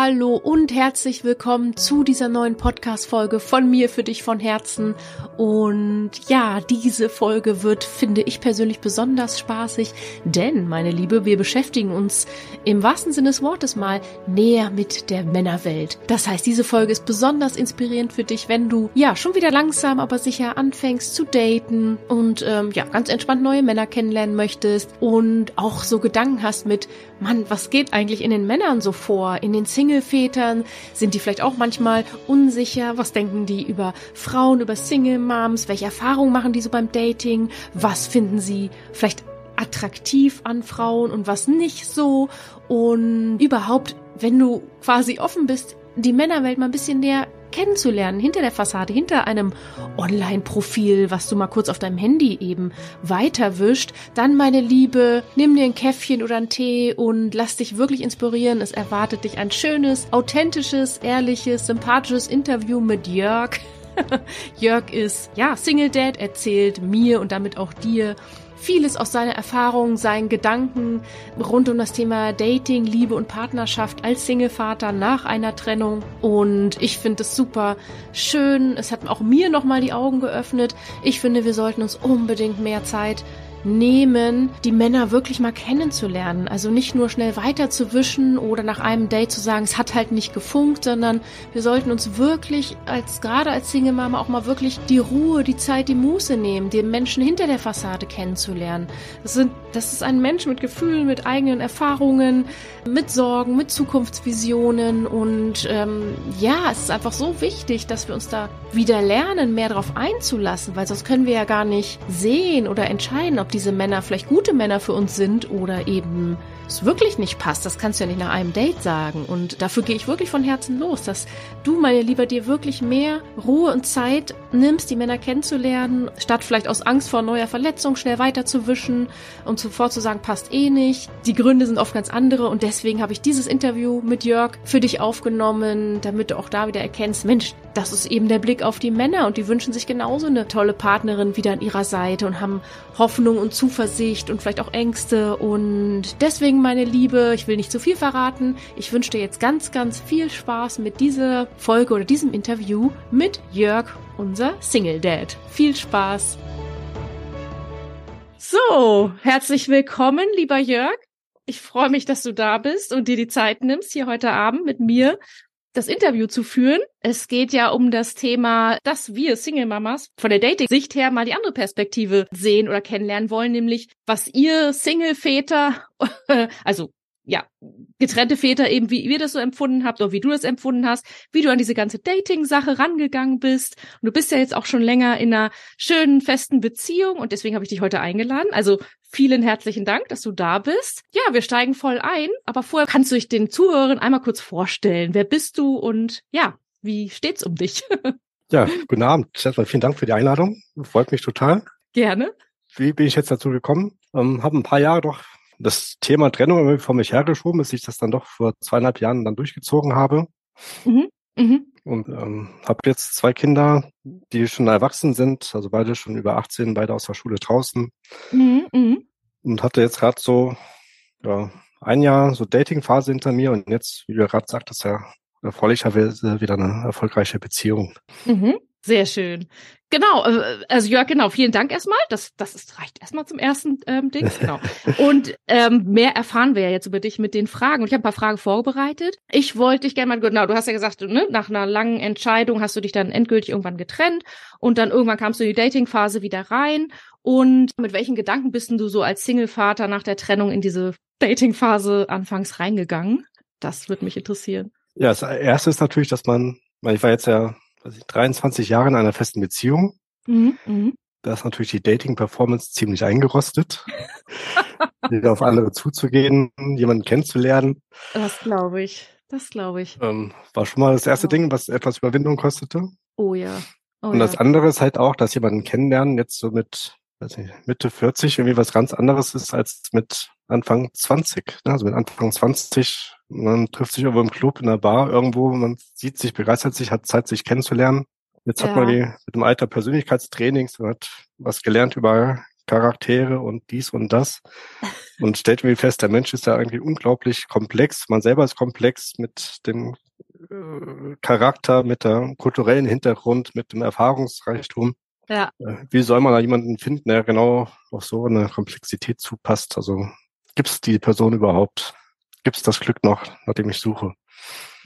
Hallo und herzlich willkommen zu dieser neuen Podcast-Folge von mir für dich von Herzen. Und ja, diese Folge wird, finde ich persönlich besonders spaßig, denn, meine Liebe, wir beschäftigen uns im wahrsten Sinne des Wortes mal näher mit der Männerwelt. Das heißt, diese Folge ist besonders inspirierend für dich, wenn du ja schon wieder langsam, aber sicher anfängst zu daten und ähm, ja, ganz entspannt neue Männer kennenlernen möchtest und auch so Gedanken hast mit, Mann, was geht eigentlich in den Männern so vor, in den Single-Vätern? Sind die vielleicht auch manchmal unsicher? Was denken die über Frauen, über Single-Moms? Welche Erfahrungen machen die so beim Dating? Was finden sie vielleicht attraktiv an Frauen und was nicht so? Und überhaupt, wenn du quasi offen bist, die Männerwelt mal ein bisschen näher kennenzulernen, hinter der Fassade, hinter einem Online-Profil, was du mal kurz auf deinem Handy eben weiterwischt, dann, meine Liebe, nimm dir ein Käffchen oder einen Tee und lass dich wirklich inspirieren. Es erwartet dich ein schönes, authentisches, ehrliches, sympathisches Interview mit Jörg. Jörg ist, ja, Single Dad, erzählt mir und damit auch dir vieles aus seiner Erfahrung, seinen Gedanken rund um das Thema Dating, Liebe und Partnerschaft als Singlevater nach einer Trennung. Und ich finde es super schön. Es hat auch mir nochmal die Augen geöffnet. Ich finde, wir sollten uns unbedingt mehr Zeit nehmen, die Männer wirklich mal kennenzulernen. Also nicht nur schnell weiterzuwischen oder nach einem Date zu sagen, es hat halt nicht gefunkt, sondern wir sollten uns wirklich als, gerade als Single Mama auch mal wirklich die Ruhe, die Zeit, die Muße nehmen, den Menschen hinter der Fassade kennenzulernen. Das sind, das ist ein Mensch mit Gefühlen, mit eigenen Erfahrungen, mit Sorgen, mit Zukunftsvisionen und ähm, ja, es ist einfach so wichtig, dass wir uns da wieder lernen, mehr darauf einzulassen, weil sonst können wir ja gar nicht sehen oder entscheiden, ob ob diese Männer vielleicht gute Männer für uns sind oder eben es wirklich nicht passt. Das kannst du ja nicht nach einem Date sagen. Und dafür gehe ich wirklich von Herzen los, dass du, meine Lieber, dir wirklich mehr Ruhe und Zeit nimmst, die Männer kennenzulernen, statt vielleicht aus Angst vor neuer Verletzung schnell weiterzuwischen und sofort zu sagen, passt eh nicht. Die Gründe sind oft ganz andere und deswegen habe ich dieses Interview mit Jörg für dich aufgenommen, damit du auch da wieder erkennst, Mensch, das ist eben der Blick auf die Männer und die wünschen sich genauso eine tolle Partnerin wieder an ihrer Seite und haben Hoffnung und Zuversicht und vielleicht auch Ängste und deswegen, meine Liebe, ich will nicht zu viel verraten. Ich wünsche dir jetzt ganz, ganz viel Spaß mit dieser Folge oder diesem Interview mit Jörg, unser Single Dad. Viel Spaß! So, herzlich willkommen, lieber Jörg. Ich freue mich, dass du da bist und dir die Zeit nimmst, hier heute Abend mit mir das Interview zu führen. Es geht ja um das Thema, dass wir Single-Mamas von der Dating-Sicht her mal die andere Perspektive sehen oder kennenlernen wollen, nämlich was ihr Single-Väter, also ja, getrennte Väter eben, wie ihr das so empfunden habt oder wie du das empfunden hast, wie du an diese ganze Dating-Sache rangegangen bist. Und du bist ja jetzt auch schon länger in einer schönen, festen Beziehung und deswegen habe ich dich heute eingeladen. Also vielen herzlichen Dank, dass du da bist. Ja, wir steigen voll ein, aber vorher kannst du dich den Zuhörern einmal kurz vorstellen. Wer bist du und ja, wie steht's um dich? ja, guten Abend. Erstmal vielen Dank für die Einladung. Freut mich total. Gerne. Wie bin ich jetzt dazu gekommen? Ähm, habe ein paar Jahre doch das Thema Trennung irgendwie vor mich hergeschoben, bis ich das dann doch vor zweieinhalb Jahren dann durchgezogen habe. Mhm. Mhm. Und ähm, habe jetzt zwei Kinder, die schon erwachsen sind, also beide schon über 18, beide aus der Schule draußen. Mhm. Mhm. Und hatte jetzt gerade so ja, ein Jahr so Dating-Phase hinter mir und jetzt, wie du gerade sagtest, ja, erfreulicherweise wieder eine erfolgreiche Beziehung. Mhm. Sehr schön. Genau, äh, also Jörg, genau, vielen Dank erstmal. Das, das ist, reicht erstmal zum ersten ähm, Ding. Genau. Und ähm, mehr erfahren wir ja jetzt über dich mit den Fragen. Und ich habe ein paar Fragen vorbereitet. Ich wollte dich gerne mal, genau, du hast ja gesagt, ne, nach einer langen Entscheidung hast du dich dann endgültig irgendwann getrennt und dann irgendwann kamst du in die Dating-Phase wieder rein. Und mit welchen Gedanken bist du so als Single-Vater nach der Trennung in diese Dating-Phase anfangs reingegangen? Das würde mich interessieren. Ja, das erste ist natürlich, dass man, weil ich war jetzt ja ich, 23 Jahre in einer festen Beziehung. Mhm, mh. Da ist natürlich die Dating-Performance ziemlich eingerostet. wieder auf andere zuzugehen, jemanden kennenzulernen. Das glaube ich. Das glaube ich. Ähm, war schon mal das erste oh. Ding, was etwas Überwindung kostete. Oh ja. Oh, und das ja. andere ist halt auch, dass jemanden kennenlernen jetzt so mit nicht, Mitte 40 irgendwie was ganz anderes ist als mit Anfang 20. Ne? Also mit Anfang 20 man trifft sich irgendwo im Club, in der Bar, irgendwo, man sieht sich, begeistert sich, hat Zeit, sich kennenzulernen. Jetzt ja. hat man die mit dem Alter Persönlichkeitstrainings, man hat was gelernt über Charaktere und dies und das und stellt irgendwie fest, der Mensch ist ja irgendwie unglaublich komplex. Man selber ist komplex mit dem äh, Charakter, mit dem kulturellen Hintergrund, mit dem Erfahrungsreichtum. Ja. Äh, wie soll man da jemanden finden, der genau auf so eine Komplexität zupasst? Also gibt es die Person überhaupt? Gibt es das Glück noch, nach dem ich suche?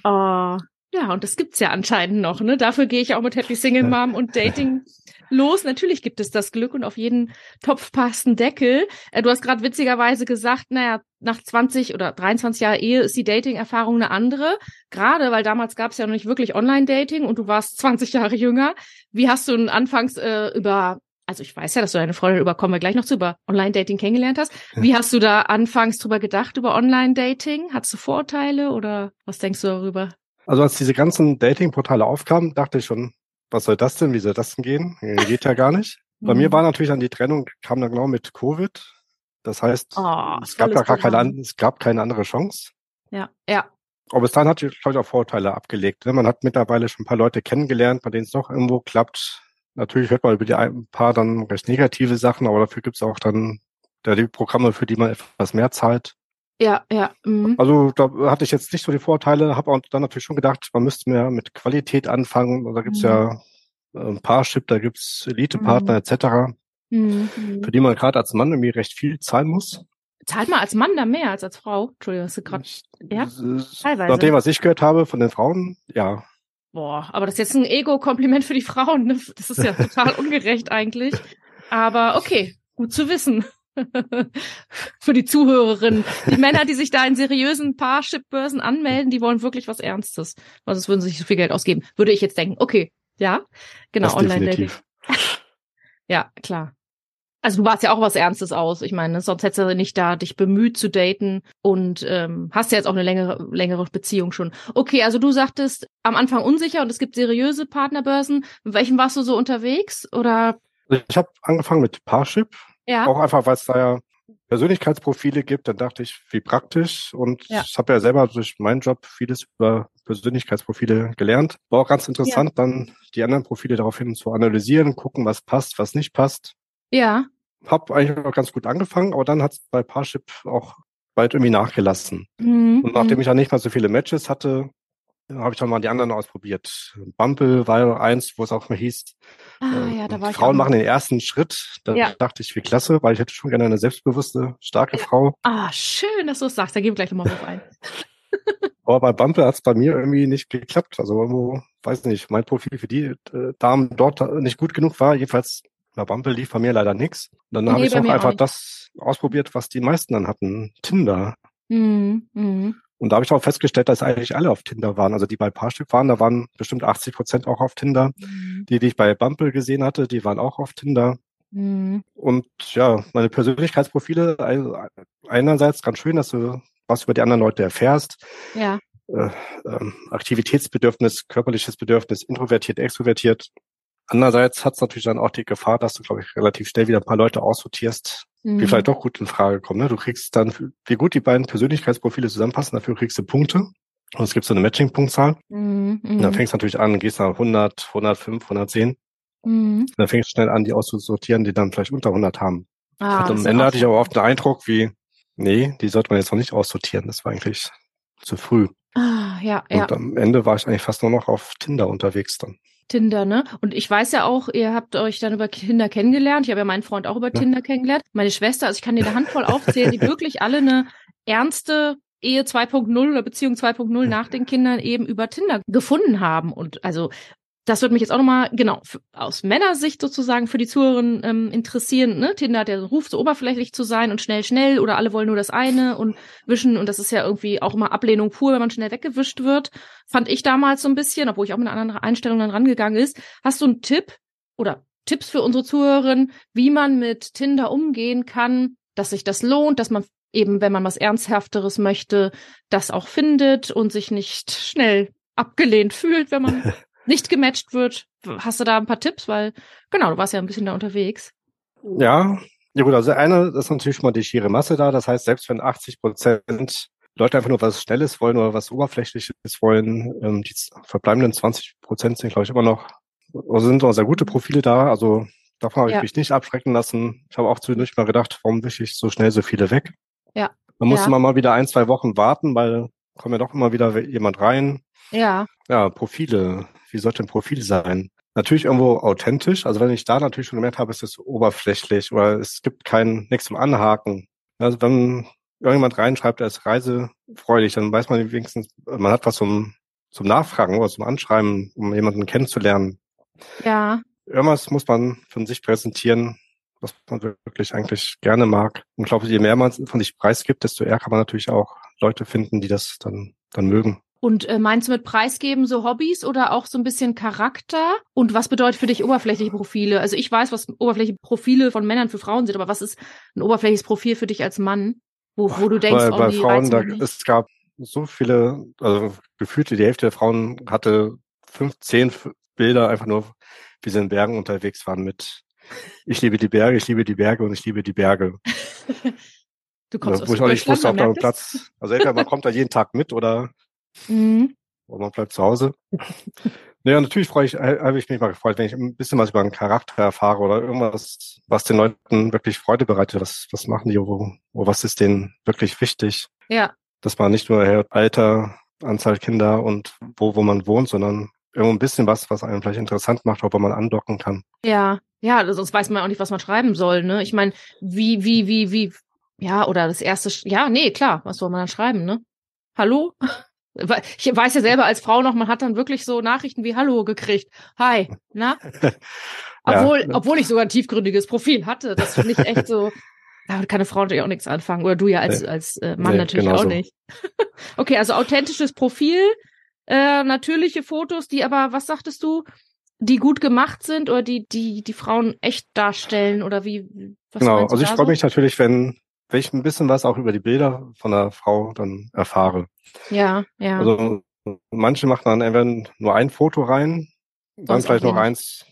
Oh, ja, und das gibt's ja anscheinend noch, ne? Dafür gehe ich auch mit Happy Single Mom und Dating los. Natürlich gibt es das Glück und auf jeden Topf passt ein Deckel. Äh, du hast gerade witzigerweise gesagt, naja, nach 20 oder 23 Jahren Ehe ist die Dating-Erfahrung eine andere. Gerade, weil damals gab's ja noch nicht wirklich Online-Dating und du warst 20 Jahre jünger. Wie hast du denn anfangs äh, über also ich weiß ja, dass du deine Freundin über, kommen wir gleich noch zu, über Online-Dating kennengelernt hast. Wie hast du da anfangs drüber gedacht, über Online-Dating? Hattest du Vorurteile oder was denkst du darüber? Also als diese ganzen Dating-Portale aufkamen, dachte ich schon, was soll das denn? Wie soll das denn gehen? Geht ja gar nicht. Bei mir mhm. war natürlich dann die Trennung, kam dann genau mit Covid. Das heißt, oh, es gab ja gar keine, es gab keine andere Chance. Ja, ja. Aber bis dahin hatte ich, glaube ich, auch Vorteile abgelegt. Ne? Man hat mittlerweile schon ein paar Leute kennengelernt, bei denen es doch irgendwo klappt. Natürlich hört man über die ein paar dann recht negative Sachen, aber dafür gibt es auch dann ja, die Programme, für die man etwas mehr zahlt. Ja, ja. Mhm. Also da hatte ich jetzt nicht so die Vorteile, habe auch dann natürlich schon gedacht, man müsste mehr mit Qualität anfangen. Da gibt's mhm. ja äh, ein Parship, da gibt's Elite-Partner mhm. etc., mhm. für die man gerade als Mann irgendwie recht viel zahlen muss. Zahlt man als Mann da mehr als als Frau? Entschuldigung, hast du gerade. Ja, teilweise. Nach dem, was ich gehört habe von den Frauen, ja. Boah, aber das ist jetzt ein Ego-Kompliment für die Frauen. Ne? Das ist ja total ungerecht eigentlich. Aber okay, gut zu wissen. für die Zuhörerinnen. Die Männer, die sich da in seriösen Parship-Börsen anmelden, die wollen wirklich was Ernstes. Weil sonst würden sie sich so viel Geld ausgeben. Würde ich jetzt denken. Okay, ja, genau, Online-Dating. ja, klar. Also du warst ja auch was Ernstes aus. Ich meine, sonst hättest du nicht da dich bemüht zu daten und ähm, hast ja jetzt auch eine längere, längere Beziehung schon. Okay, also du sagtest am Anfang unsicher und es gibt seriöse Partnerbörsen. In welchen warst du so unterwegs? Oder? Ich habe angefangen mit Parship. Ja. Auch einfach, weil es da ja Persönlichkeitsprofile gibt, dann dachte ich, wie praktisch. Und ja. ich habe ja selber durch meinen Job vieles über Persönlichkeitsprofile gelernt. War auch ganz interessant, ja. dann die anderen Profile daraufhin zu analysieren, gucken, was passt, was nicht passt. Ja. Hab eigentlich auch ganz gut angefangen, aber dann hat es bei Parship auch bald irgendwie nachgelassen. Mhm. Und nachdem mhm. ich ja nicht mal so viele Matches hatte, habe ich dann mal die anderen ausprobiert. Bumble war eins, wo es auch mal hieß, ah, äh, ja, da war Frauen machen den ersten Schritt. Da ja. dachte ich, wie klasse, weil ich hätte schon gerne eine selbstbewusste, starke Frau. Ah, schön, dass du es sagst. Da gehen wir gleich nochmal drauf ein. Aber bei Bumble hat es bei mir irgendwie nicht geklappt. Also irgendwo, weiß nicht, mein Profil für die äh, Damen dort nicht gut genug war. Jedenfalls bei Bumble lief bei mir leider nichts. Dann nee, habe ich auch einfach auch das ausprobiert, was die meisten dann hatten. Tinder. Mhm. Mhm. Und da habe ich auch festgestellt, dass eigentlich alle auf Tinder waren. Also die bei Paarstück waren, da waren bestimmt 80 Prozent auch auf Tinder. Mhm. Die, die ich bei Bumble gesehen hatte, die waren auch auf Tinder. Mhm. Und ja, meine Persönlichkeitsprofile, also einerseits ganz schön, dass du was über die anderen Leute erfährst. Ja. Äh, ähm, Aktivitätsbedürfnis, körperliches Bedürfnis, introvertiert, extrovertiert. Andererseits hat es natürlich dann auch die Gefahr, dass du, glaube ich, relativ schnell wieder ein paar Leute aussortierst, mhm. die vielleicht doch gut in Frage kommen. Ne? Du kriegst dann, wie gut die beiden Persönlichkeitsprofile zusammenpassen, dafür kriegst du Punkte. Und es gibt so eine Matching-Punktzahl. Mhm. Und dann mhm. fängst du natürlich an, gehst nach 100, 105, 110. Mhm. Dann fängst du schnell an, die auszusortieren, die dann vielleicht unter 100 haben. Ah, am Ende hatte ich aber oft den Eindruck, wie, nee, die sollte man jetzt noch nicht aussortieren. Das war eigentlich zu früh. Ah, ja, und ja. am Ende war ich eigentlich fast nur noch auf Tinder unterwegs dann. Tinder, ne? Und ich weiß ja auch, ihr habt euch dann über Tinder kennengelernt. Ich habe ja meinen Freund auch über ja. Tinder kennengelernt. Meine Schwester, also ich kann dir eine Handvoll aufzählen, die wirklich alle eine ernste Ehe 2.0 oder Beziehung 2.0 nach den Kindern eben über Tinder gefunden haben. Und also das würde mich jetzt auch nochmal, genau, aus Männersicht sozusagen für die Zuhörerinnen ähm, interessieren. Ne? Tinder hat der Ruf, so oberflächlich zu sein und schnell, schnell oder alle wollen nur das eine und wischen. Und das ist ja irgendwie auch immer Ablehnung pur, wenn man schnell weggewischt wird. Fand ich damals so ein bisschen, obwohl ich auch mit einer anderen Einstellung dann rangegangen ist. Hast du einen Tipp oder Tipps für unsere Zuhörerinnen, wie man mit Tinder umgehen kann, dass sich das lohnt, dass man eben, wenn man was Ernsthafteres möchte, das auch findet und sich nicht schnell abgelehnt fühlt, wenn man nicht gematcht wird. Hast du da ein paar Tipps? Weil, genau, du warst ja ein bisschen da unterwegs. Ja, ja gut, also eine, das ist natürlich schon mal die schiere Masse da. Das heißt, selbst wenn 80 Prozent Leute einfach nur was Schnelles wollen oder was Oberflächliches wollen, ähm, die verbleibenden 20 Prozent sind, glaube ich, immer noch, also sind noch sehr gute Profile da. Also Davon habe ich mich nicht abschrecken lassen. Ich habe auch zwischendurch mal gedacht, warum wische ich so schnell so viele weg? Ja. Man musste ja. mal wieder ein, zwei Wochen warten, weil kommt ja doch immer wieder jemand rein. Ja. Ja, Profile. Wie sollte ein Profil sein? Natürlich irgendwo authentisch. Also wenn ich da natürlich schon gemerkt habe, ist es oberflächlich oder es gibt kein nichts zum Anhaken. Also wenn irgendjemand reinschreibt, er ist reisefreudig, dann weiß man wenigstens, man hat was zum, zum Nachfragen oder zum Anschreiben, um jemanden kennenzulernen. Ja. Irgendwas muss man von sich präsentieren, was man wirklich eigentlich gerne mag. Und ich glaube, je mehr man von sich preisgibt, desto eher kann man natürlich auch Leute finden, die das dann, dann mögen. Und äh, meinst du mit Preisgeben so Hobbys oder auch so ein bisschen Charakter? Und was bedeutet für dich oberflächliche Profile? Also ich weiß, was oberflächliche Profile von Männern für Frauen sind, aber was ist ein oberflächliches Profil für dich als Mann? Wo, wo du denkst, bei, oh, bei Frauen, da, es gab so viele, also gefühlt die Hälfte der Frauen hatte fünf, zehn Bilder einfach nur, wie sie in Bergen unterwegs waren mit ich liebe die Berge, ich liebe die Berge und ich liebe die Berge. du kommst ja, Wo ich auch nicht wusste, ob da ein Platz, also entweder man kommt da jeden Tag mit oder, mhm. oder man bleibt zu Hause. Naja, natürlich freue ich, habe ich mich mal gefreut, wenn ich ein bisschen was über einen Charakter erfahre oder irgendwas, was den Leuten wirklich Freude bereitet. Was, was machen die, wo, wo was ist denen wirklich wichtig? Ja. Dass man nicht nur hört, Alter, Anzahl Kinder und wo, wo man wohnt, sondern irgendwo ein bisschen was, was einen vielleicht interessant macht, ob man andocken kann. Ja, ja, sonst weiß man auch nicht, was man schreiben soll, ne? Ich meine, wie, wie, wie, wie, ja, oder das erste, ja, nee, klar, was soll man dann schreiben, ne? Hallo? Ich weiß ja selber als Frau noch, man hat dann wirklich so Nachrichten wie Hallo gekriegt. Hi, na? obwohl, ja. obwohl ich sogar ein tiefgründiges Profil hatte. Das finde ich echt so. Da kann eine Frau natürlich auch nichts anfangen. Oder du ja als, nee. als äh, Mann nee, natürlich auch so. nicht. okay, also authentisches Profil, äh, natürliche Fotos, die aber, was sagtest du, die gut gemacht sind oder die, die, die Frauen echt darstellen oder wie? Was genau, also ich freue so? mich natürlich, wenn, wenn ich ein bisschen was auch über die Bilder von der Frau dann erfahre. Ja, ja. Also manche machen dann entweder nur ein Foto rein, dann Sonst vielleicht noch eins,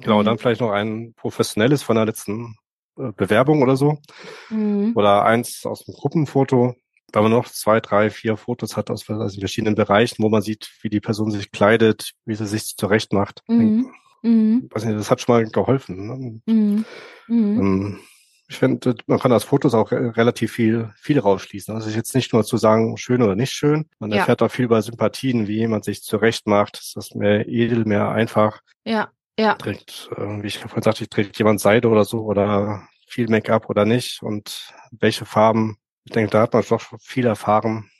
genau, mhm. dann vielleicht noch ein professionelles von der letzten äh, Bewerbung oder so. Mhm. Oder eins aus dem Gruppenfoto, weil man noch zwei, drei, vier Fotos hat aus also verschiedenen Bereichen, wo man sieht, wie die Person sich kleidet, wie sie sich zurecht macht. Mhm. Mhm. Weiß nicht, das hat schon mal geholfen. Ne? Mhm. Mhm. Ähm, ich finde, man kann aus Fotos auch relativ viel, viel rausschließen. Also jetzt nicht nur zu sagen, schön oder nicht schön. Man ja. erfährt auch viel über Sympathien, wie jemand sich zurecht macht. Ist das mehr edel, mehr einfach? Ja, ja. Trägt, äh, wie ich vorhin sagte, trägt jemand Seide oder so oder viel Make-up oder nicht und welche Farben. Ich denke, da hat man doch viel erfahren.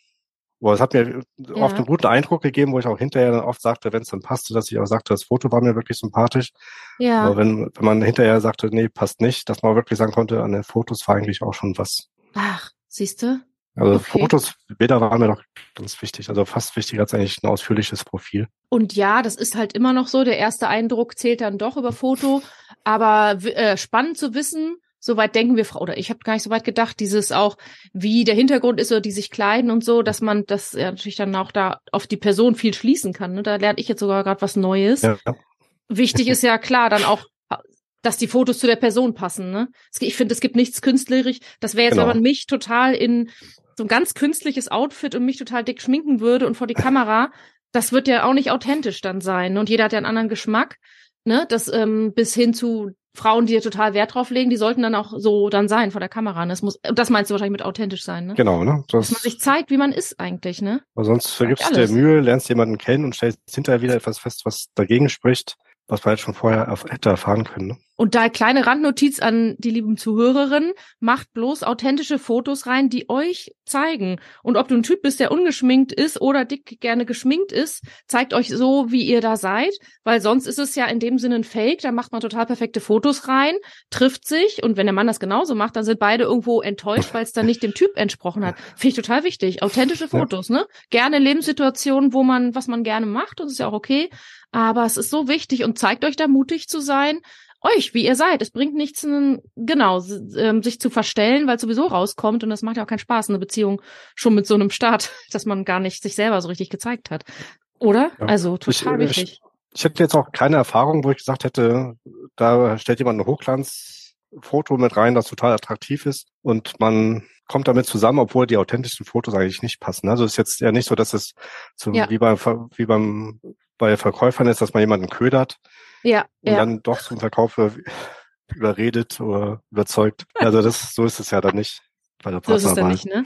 Boah, es hat mir ja. oft einen guten Eindruck gegeben, wo ich auch hinterher dann oft sagte, wenn es dann passte, dass ich auch sagte, das Foto war mir wirklich sympathisch. Ja. Aber wenn, wenn man hinterher sagte, nee, passt nicht, dass man wirklich sagen konnte, an den Fotos war eigentlich auch schon was. Ach, siehst du? Also okay. Fotos, Bilder waren mir doch ganz wichtig. Also fast wichtiger als eigentlich ein ausführliches Profil. Und ja, das ist halt immer noch so. Der erste Eindruck zählt dann doch über Foto. Aber äh, spannend zu wissen, so weit denken wir, oder ich habe gar nicht so weit gedacht, dieses auch, wie der Hintergrund ist oder die sich kleiden und so, dass man das ja natürlich dann auch da auf die Person viel schließen kann. Ne? Da lerne ich jetzt sogar gerade was Neues. Ja. Wichtig ist ja klar dann auch, dass die Fotos zu der Person passen. Ne? Ich finde, es gibt nichts künstlerisch. Das wäre jetzt, genau. wenn man mich total in so ein ganz künstliches Outfit und mich total dick schminken würde und vor die Kamera, das wird ja auch nicht authentisch dann sein. Ne? Und jeder hat ja einen anderen Geschmack. Ne? Das ähm, bis hin zu Frauen, die total Wert drauf legen, die sollten dann auch so dann sein vor der Kamera. Ne? Das muss, das meinst du wahrscheinlich mit authentisch sein, ne? Genau, ne? Das, Dass man sich zeigt, wie man ist eigentlich, ne? Aber sonst vergibst du dir Mühe, lernst jemanden kennen und stellst hinterher wieder etwas fest, was dagegen spricht was man jetzt schon vorher hätte erfahren können. Ne? Und da kleine Randnotiz an die lieben Zuhörerinnen, macht bloß authentische Fotos rein, die euch zeigen. Und ob du ein Typ bist, der ungeschminkt ist oder dick gerne geschminkt ist, zeigt euch so, wie ihr da seid, weil sonst ist es ja in dem Sinne ein Fake, da macht man total perfekte Fotos rein, trifft sich und wenn der Mann das genauso macht, dann sind beide irgendwo enttäuscht, weil es dann nicht dem Typ entsprochen hat. Finde ich total wichtig. Authentische Fotos, ja. ne? Gerne Lebenssituationen, wo man, was man gerne macht, das ist ja auch okay. Aber es ist so wichtig und zeigt euch da mutig zu sein, euch, wie ihr seid. Es bringt nichts, genau, ähm, sich zu verstellen, weil es sowieso rauskommt und das macht ja auch keinen Spaß, eine Beziehung schon mit so einem Start, dass man gar nicht sich selber so richtig gezeigt hat. Oder? Ja. Also total ich, wichtig. Ich, ich hätte jetzt auch keine Erfahrung, wo ich gesagt hätte, da stellt jemand ein Hochglanzfoto mit rein, das total attraktiv ist und man kommt damit zusammen, obwohl die authentischen Fotos eigentlich nicht passen. Also es ist jetzt ja nicht so, dass es so ja. wie beim wie beim bei Verkäufern ist, dass man jemanden ködert ja, und ja. dann doch zum Verkauf überredet oder überzeugt. Also das, so ist es ja dann nicht bei der Partnerwahl. So ist es dann nicht, ne?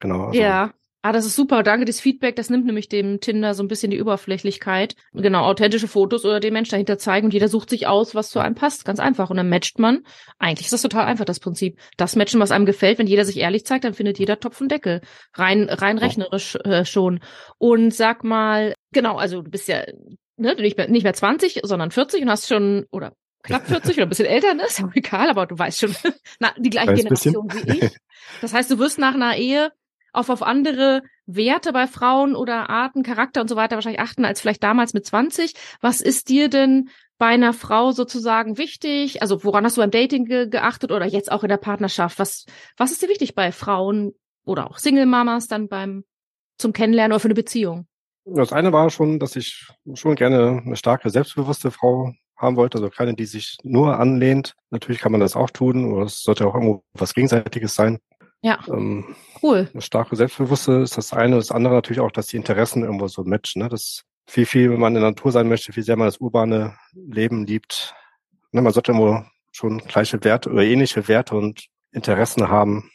Genau. Also ja. Ah, das ist super. Danke, das Feedback, das nimmt nämlich dem Tinder so ein bisschen die Überflächlichkeit. Genau, authentische Fotos oder den Mensch dahinter zeigen und jeder sucht sich aus, was zu einem passt. Ganz einfach. Und dann matcht man. Eigentlich ist das total einfach, das Prinzip. Das matchen, was einem gefällt. Wenn jeder sich ehrlich zeigt, dann findet jeder Topf und Deckel. Rein, rein rechnerisch äh, schon. Und sag mal, genau, also du bist ja ne, nicht mehr, nicht mehr 20, sondern 40 und hast schon, oder knapp 40 oder ein bisschen älter, ne? Ist ja egal, aber du weißt schon, na, die gleiche Generation wie ich. Das heißt, du wirst nach einer Ehe auf, auf andere Werte bei Frauen oder Arten, Charakter und so weiter wahrscheinlich achten als vielleicht damals mit 20. Was ist dir denn bei einer Frau sozusagen wichtig? Also woran hast du beim Dating ge geachtet oder jetzt auch in der Partnerschaft? Was, was ist dir wichtig bei Frauen oder auch Single-Mamas dann beim zum Kennenlernen oder für eine Beziehung? Das eine war schon, dass ich schon gerne eine starke, selbstbewusste Frau haben wollte, also keine, die sich nur anlehnt. Natürlich kann man das auch tun, oder es sollte auch irgendwo was Gegenseitiges sein. Ja. Ähm, cool. Das starke Selbstbewusste ist das eine. Das andere natürlich auch, dass die Interessen irgendwo so matchen. Ne? Das viel, viel, wenn man in der Natur sein möchte, wie sehr man das urbane Leben liebt. Ne? Man sollte irgendwo schon gleiche Werte oder ähnliche Werte und Interessen haben,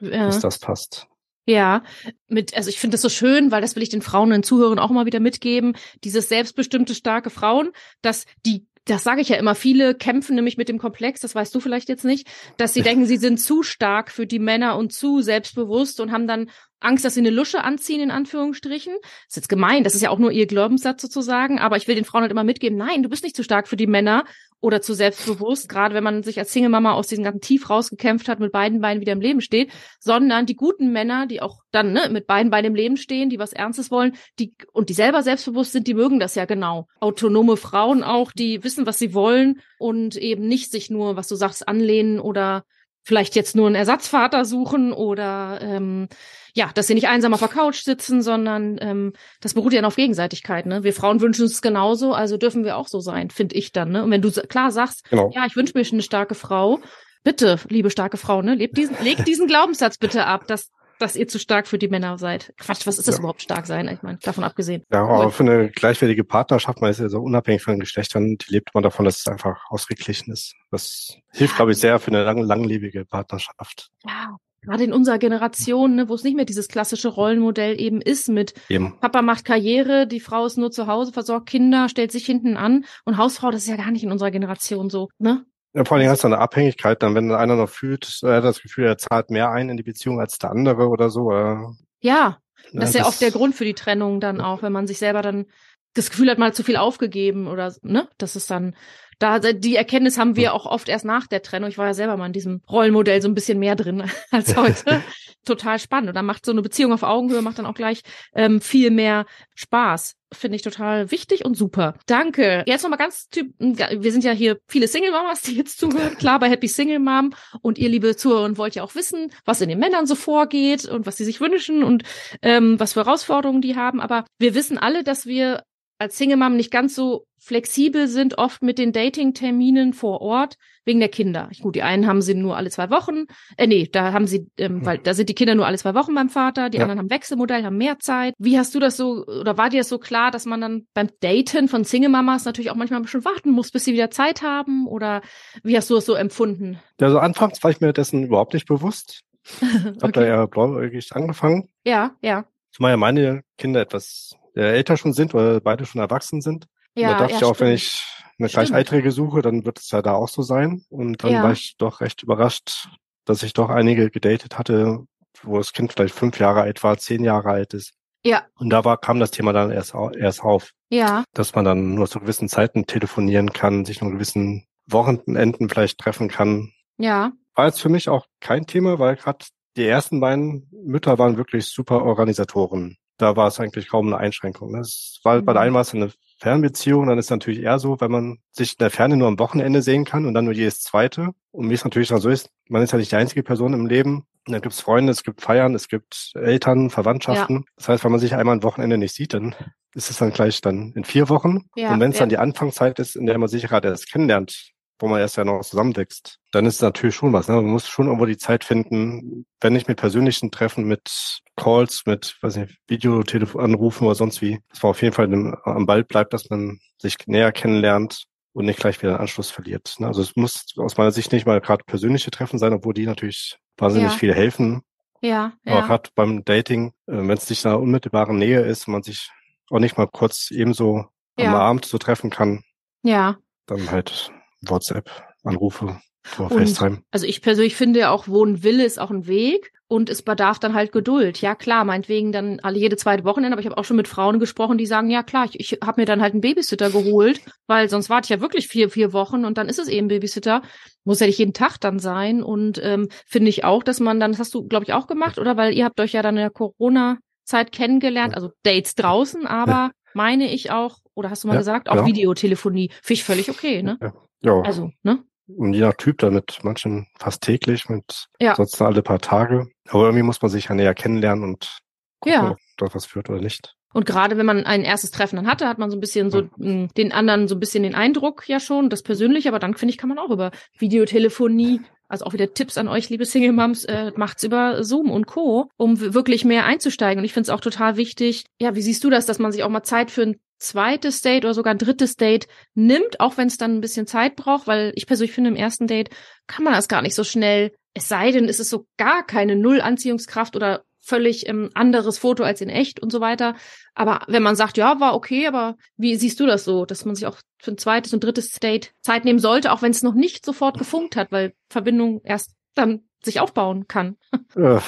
ja. dass das passt. Ja, mit, also ich finde das so schön, weil das will ich den Frauen und den Zuhörern auch mal wieder mitgeben. Dieses selbstbestimmte, starke Frauen, dass die das sage ich ja immer, viele kämpfen nämlich mit dem Komplex, das weißt du vielleicht jetzt nicht, dass sie denken, sie sind zu stark für die Männer und zu selbstbewusst und haben dann Angst, dass sie eine Lusche anziehen, in Anführungsstrichen. Das ist jetzt gemein, das ist ja auch nur ihr Glaubenssatz sozusagen, aber ich will den Frauen halt immer mitgeben, nein, du bist nicht zu stark für die Männer oder zu selbstbewusst, gerade wenn man sich als Single-Mama aus diesem ganzen Tief rausgekämpft hat, mit beiden Beinen wieder im Leben steht, sondern die guten Männer, die auch dann ne, mit beiden Beinen im Leben stehen, die was Ernstes wollen, die und die selber selbstbewusst sind, die mögen das ja genau. Autonome Frauen auch, die wissen, was sie wollen und eben nicht sich nur, was du sagst, anlehnen oder vielleicht jetzt nur einen Ersatzvater suchen oder ähm, ja, dass sie nicht einsam auf der Couch sitzen, sondern ähm, das beruht ja auf Gegenseitigkeit. Ne? Wir Frauen wünschen es genauso, also dürfen wir auch so sein, finde ich dann. Ne? Und wenn du klar sagst, genau. ja, ich wünsche mir eine starke Frau, bitte, liebe starke Frau, ne, leg diesen, leg diesen Glaubenssatz bitte ab, dass dass ihr zu stark für die Männer seid. Quatsch, was ist das ja. überhaupt stark sein? Ich meine, davon abgesehen. Ja, aber für eine gleichwertige Partnerschaft, man ist ja so unabhängig von den Geschlechtern, die lebt man davon, dass es einfach ausgeglichen ist. Das hilft, glaube ich, sehr für eine lang langlebige Partnerschaft. Ja, gerade in unserer Generation, ne, wo es nicht mehr dieses klassische Rollenmodell eben ist mit eben. Papa macht Karriere, die Frau ist nur zu Hause, versorgt Kinder, stellt sich hinten an und Hausfrau, das ist ja gar nicht in unserer Generation so, ne? Ja, vor allem hast du eine Abhängigkeit, dann wenn einer noch fühlt, er hat das Gefühl, er zahlt mehr ein in die Beziehung als der andere oder so. Oder, ja, das ja, ist ja oft der Grund für die Trennung dann auch, wenn man sich selber dann das Gefühl hat, mal zu viel aufgegeben oder ne, das ist dann da die Erkenntnis haben wir auch oft erst nach der Trennung. Ich war ja selber mal in diesem Rollenmodell so ein bisschen mehr drin als heute. total spannend. Und dann macht so eine Beziehung auf Augenhöhe macht dann auch gleich ähm, viel mehr Spaß. Finde ich total wichtig und super. Danke. Jetzt nochmal ganz typ, wir sind ja hier viele Single-Mamas, die jetzt zuhören, klar bei Happy Single Mom. Und ihr, liebe Zuhörer, wollt ja auch wissen, was in den Männern so vorgeht und was sie sich wünschen und ähm, was für Herausforderungen die haben. Aber wir wissen alle, dass wir als Single Mom nicht ganz so flexibel sind, oft mit den Dating-Terminen vor Ort, wegen der Kinder. Gut, die einen haben sie nur alle zwei Wochen, äh, nee, da haben sie, ähm, weil da sind die Kinder nur alle zwei Wochen beim Vater, die ja. anderen haben Wechselmodell, haben mehr Zeit. Wie hast du das so, oder war dir das so klar, dass man dann beim Daten von Single-Mamas natürlich auch manchmal ein bisschen warten muss, bis sie wieder Zeit haben? Oder wie hast du das so empfunden? Ja, so anfangs war ich mir dessen überhaupt nicht bewusst. okay. Hab da eher blauäugig angefangen. Ja, ja. Zumal ja meine Kinder etwas älter schon sind oder beide schon erwachsen sind. Ja, da dachte ja, ich auch, stimmt. wenn ich eine Gleichaltrige suche, dann wird es ja da auch so sein. Und dann ja. war ich doch recht überrascht, dass ich doch einige gedatet hatte, wo das Kind vielleicht fünf Jahre alt war, zehn Jahre alt ist. Ja. Und da war, kam das Thema dann erst, erst auf. Ja. Dass man dann nur zu gewissen Zeiten telefonieren kann, sich nur gewissen Wochenenden vielleicht treffen kann. Ja. War jetzt für mich auch kein Thema, weil gerade die ersten beiden Mütter waren wirklich super Organisatoren da war es eigentlich kaum eine Einschränkung. Es war bei der mhm. einen war es eine Fernbeziehung, dann ist es natürlich eher so, wenn man sich in der Ferne nur am Wochenende sehen kann und dann nur jedes zweite. Und wie es natürlich dann so ist, man ist ja nicht die einzige Person im Leben. Und dann gibt es Freunde, es gibt Feiern, es gibt Eltern, Verwandtschaften. Ja. Das heißt, wenn man sich einmal am Wochenende nicht sieht, dann ist es dann gleich dann in vier Wochen. Ja, und wenn es ja. dann die Anfangszeit ist, in der man sich gerade erst kennenlernt, wo man erst ja noch zusammenwächst, dann ist es natürlich schon was. Ne? Man muss schon irgendwo die Zeit finden, wenn nicht mit persönlichen Treffen, mit Calls, mit, weiß nicht, Videotelefonanrufen oder sonst wie, dass man auf jeden Fall am Ball bleibt, dass man sich näher kennenlernt und nicht gleich wieder den Anschluss verliert. Ne? Also es muss aus meiner Sicht nicht mal gerade persönliche Treffen sein, obwohl die natürlich wahnsinnig ja. viel helfen. Ja, ja. Aber gerade beim Dating, äh, wenn es nicht in einer unmittelbaren Nähe ist, man sich auch nicht mal kurz ebenso ja. am Abend so treffen kann. Ja. Dann halt WhatsApp, Anrufe, oder FaceTime. Also ich persönlich finde auch, wo ein Wille ist auch ein Weg und es bedarf dann halt Geduld. Ja klar, meinetwegen dann alle jede zweite Wochenende, aber ich habe auch schon mit Frauen gesprochen, die sagen, ja klar, ich, ich habe mir dann halt einen Babysitter geholt, weil sonst warte ich ja wirklich vier, vier Wochen und dann ist es eben Babysitter. Muss ja nicht jeden Tag dann sein. Und ähm, finde ich auch, dass man dann, das hast du, glaube ich, auch gemacht, oder? Weil ihr habt euch ja dann in der Corona-Zeit kennengelernt, also Dates draußen, aber ja. meine ich auch, oder hast du mal ja, gesagt, auch ja. Videotelefonie. Finde ich völlig okay, ne? Ja. Also, ne? Und je nach Typ dann mit manchen fast täglich, mit ja. sonst alle paar Tage. Aber irgendwie muss man sich ja näher kennenlernen und gucken, ja. ob das was führt oder nicht. Und gerade wenn man ein erstes Treffen dann hatte, hat man so ein bisschen so ja. den anderen so ein bisschen den Eindruck ja schon, das persönliche, aber dann finde ich, kann man auch über Videotelefonie also auch wieder Tipps an euch, liebe Single Moms, äh, macht's über Zoom und Co., um wirklich mehr einzusteigen. Und ich finde es auch total wichtig. Ja, wie siehst du das, dass man sich auch mal Zeit für ein zweites Date oder sogar ein drittes Date nimmt, auch wenn es dann ein bisschen Zeit braucht, weil ich persönlich finde, im ersten Date kann man das gar nicht so schnell, es sei denn, es ist so gar keine Null-Anziehungskraft oder völlig ähm, anderes Foto als in echt und so weiter. Aber wenn man sagt, ja, war okay, aber wie siehst du das so, dass man sich auch für ein zweites und drittes Date Zeit nehmen sollte, auch wenn es noch nicht sofort gefunkt hat, weil Verbindung erst dann sich aufbauen kann? Äh,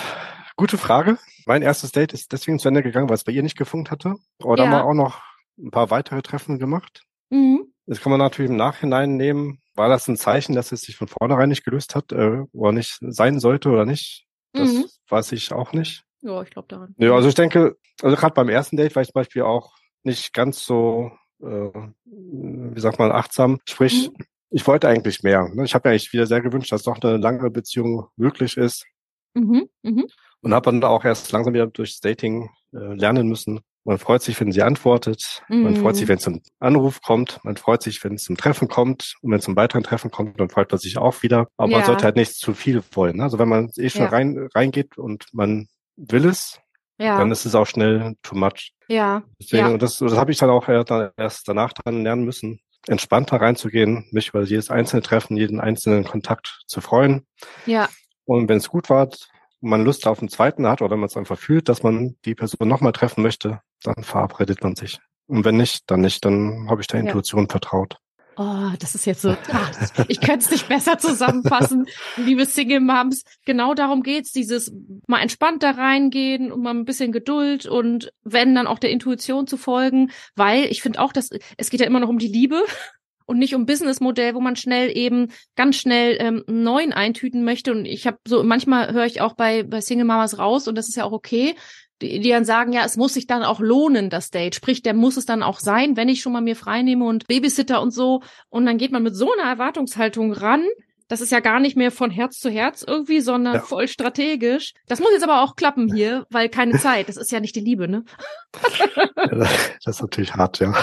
gute Frage. Mein erstes Date ist deswegen zu Ende gegangen, weil es bei ihr nicht gefunkt hatte. Oder ja. haben wir auch noch ein paar weitere Treffen gemacht. Mhm. Das kann man natürlich im Nachhinein nehmen. War das ein Zeichen, dass es sich von vornherein nicht gelöst hat äh, oder nicht sein sollte oder nicht? Das mhm. weiß ich auch nicht. Ja, ich glaube daran. Ja, also ich denke, also gerade beim ersten Date war ich zum Beispiel auch nicht ganz so, äh, wie sagt man, achtsam. Sprich, mhm. ich wollte eigentlich mehr. Ne? Ich habe mir eigentlich wieder sehr gewünscht, dass doch eine lange Beziehung möglich ist. Mhm. Mhm. Und habe dann auch erst langsam wieder durchs Dating äh, lernen müssen, man freut sich, wenn sie antwortet. Mhm. Man freut sich, mhm. wenn es zum Anruf kommt. Man freut sich, wenn es zum Treffen kommt. Und wenn es zum weiteren Treffen kommt, dann freut man sich auch wieder. Aber ja. man sollte halt nicht zu viel wollen. Ne? Also wenn man eh schon ja. rein, reingeht und man will es, ja. dann ist es auch schnell too much. Ja. Deswegen, ja. Und das, das habe ich dann auch erst danach dann lernen müssen, entspannter reinzugehen, mich über jedes einzelne Treffen, jeden einzelnen Kontakt zu freuen. Ja. Und wenn es gut war, man Lust auf einen zweiten hat oder man es einfach fühlt, dass man die Person nochmal treffen möchte, dann verabredet man sich. Und wenn nicht, dann nicht, dann habe ich der Intuition ja. vertraut. Oh, das ist jetzt so, ach, ich könnte es nicht besser zusammenfassen, liebe Single Moms. Genau darum geht's, dieses mal entspannt da reingehen und mal ein bisschen Geduld und wenn dann auch der Intuition zu folgen, weil ich finde auch, dass es geht ja immer noch um die Liebe und nicht um Businessmodell, wo man schnell eben ganz schnell ähm, einen neuen eintüten möchte. Und ich habe so, manchmal höre ich auch bei, bei Single Mamas raus und das ist ja auch okay, die, die dann sagen, ja, es muss sich dann auch lohnen, das Date. Sprich, der muss es dann auch sein, wenn ich schon mal mir freinehme und Babysitter und so. Und dann geht man mit so einer Erwartungshaltung ran, das ist ja gar nicht mehr von Herz zu Herz irgendwie, sondern ja. voll strategisch. Das muss jetzt aber auch klappen hier, weil keine Zeit. Das ist ja nicht die Liebe, ne? das ist natürlich hart, ja.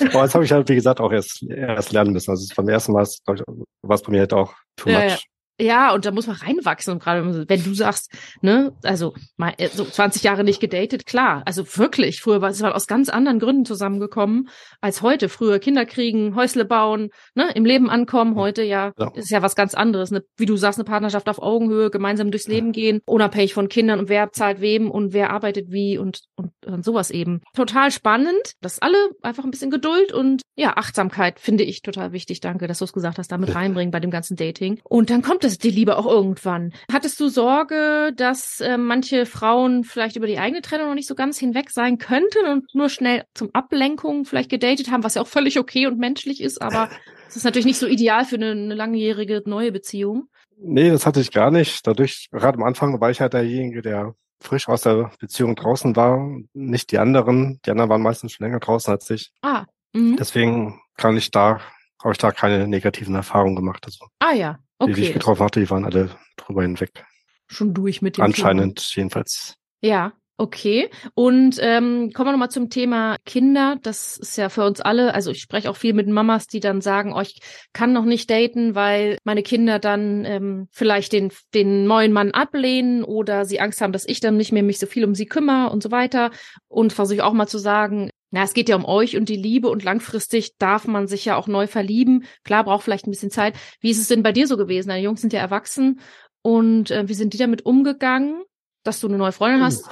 Aber das habe ich halt, wie gesagt, auch erst, erst lernen müssen. Also beim ersten Mal war es bei mir halt auch too much. Ja. Ja, und da muss man reinwachsen. Und gerade wenn du sagst, ne, also mal, äh, so 20 Jahre nicht gedatet, klar. Also wirklich, früher war es aus ganz anderen Gründen zusammengekommen als heute. Früher Kinder kriegen, Häusle bauen, ne, im Leben ankommen. Heute ja, ja. ist ja was ganz anderes. Ne? Wie du sagst, eine Partnerschaft auf Augenhöhe, gemeinsam durchs Leben gehen, unabhängig von Kindern und wer zahlt wem und wer arbeitet wie und, und, und sowas eben. Total spannend. Das alle einfach ein bisschen Geduld und ja, Achtsamkeit finde ich total wichtig. Danke, dass du es gesagt hast, damit reinbringen bei dem ganzen Dating. Und dann kommt es die Liebe auch irgendwann. Hattest du Sorge, dass äh, manche Frauen vielleicht über die eigene Trennung noch nicht so ganz hinweg sein könnten und nur schnell zum Ablenkung vielleicht gedatet haben, was ja auch völlig okay und menschlich ist, aber es ist natürlich nicht so ideal für eine, eine langjährige neue Beziehung. Nee, das hatte ich gar nicht. Dadurch, gerade am Anfang war ich halt derjenige, der frisch aus der Beziehung draußen war, nicht die anderen. Die anderen waren meistens schon länger draußen als ich. Ah. Mhm. Deswegen kann ich da, habe ich da keine negativen Erfahrungen gemacht. Also. Ah ja, Okay. Die, die ich getroffen hatte, die waren alle drüber hinweg. Schon durch mit dem Anscheinend Thema. jedenfalls. Ja, okay. Und ähm, kommen wir nochmal zum Thema Kinder. Das ist ja für uns alle, also ich spreche auch viel mit Mamas, die dann sagen, oh, ich kann noch nicht daten, weil meine Kinder dann ähm, vielleicht den, den neuen Mann ablehnen oder sie Angst haben, dass ich dann nicht mehr mich so viel um sie kümmere und so weiter. Und versuche auch mal zu sagen, Na, es geht ja um euch und die Liebe und langfristig darf man sich ja auch neu verlieben. Klar, braucht vielleicht ein bisschen Zeit. Wie ist es denn bei dir so gewesen? Deine Jungs sind ja erwachsen und äh, wie sind die damit umgegangen, dass du eine neue Freundin hast?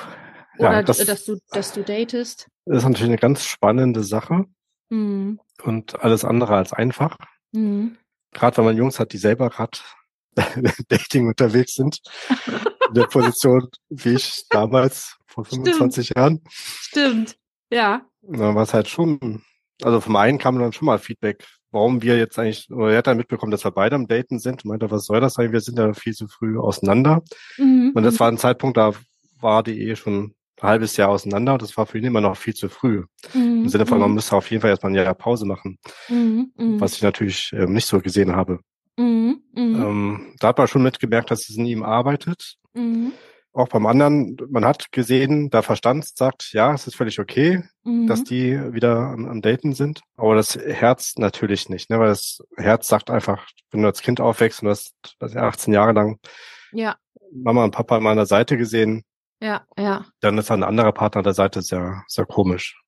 Oder ja, das, dass du, dass du datest? Das ist natürlich eine ganz spannende Sache. Mhm. Und alles andere als einfach. Mhm. Gerade wenn man Jungs hat, die selber gerade Dating unterwegs sind. In der Position wie ich damals vor 25 Stimmt. Jahren. Stimmt. Ja. War es halt schon, also vom einen kam dann schon mal Feedback, warum wir jetzt eigentlich, oder er hat dann mitbekommen, dass wir beide am Daten sind und meinte, was soll das sein? Wir sind ja viel zu früh auseinander. Mhm. Und das war ein Zeitpunkt, da war die Ehe schon ein halbes Jahr auseinander und das war für ihn immer noch viel zu früh. Mhm. Im Sinne von, man mhm. müsste auf jeden Fall erstmal ein Jahr Pause machen. Mhm. mhm. Was ich natürlich äh, nicht so gesehen habe. Mhm. Mhm. Ähm, da hat man schon mitgemerkt, dass es in ihm arbeitet. Auch beim anderen, man hat gesehen, der Verstand sagt, ja, es ist völlig okay, mhm. dass die wieder am, am, Daten sind. Aber das Herz natürlich nicht, ne? weil das Herz sagt einfach, wenn du als Kind aufwächst und hast, hast 18 Jahre lang ja. Mama und Papa an meiner Seite gesehen, ja, ja. dann ist ein anderer Partner an der Seite sehr, sehr komisch.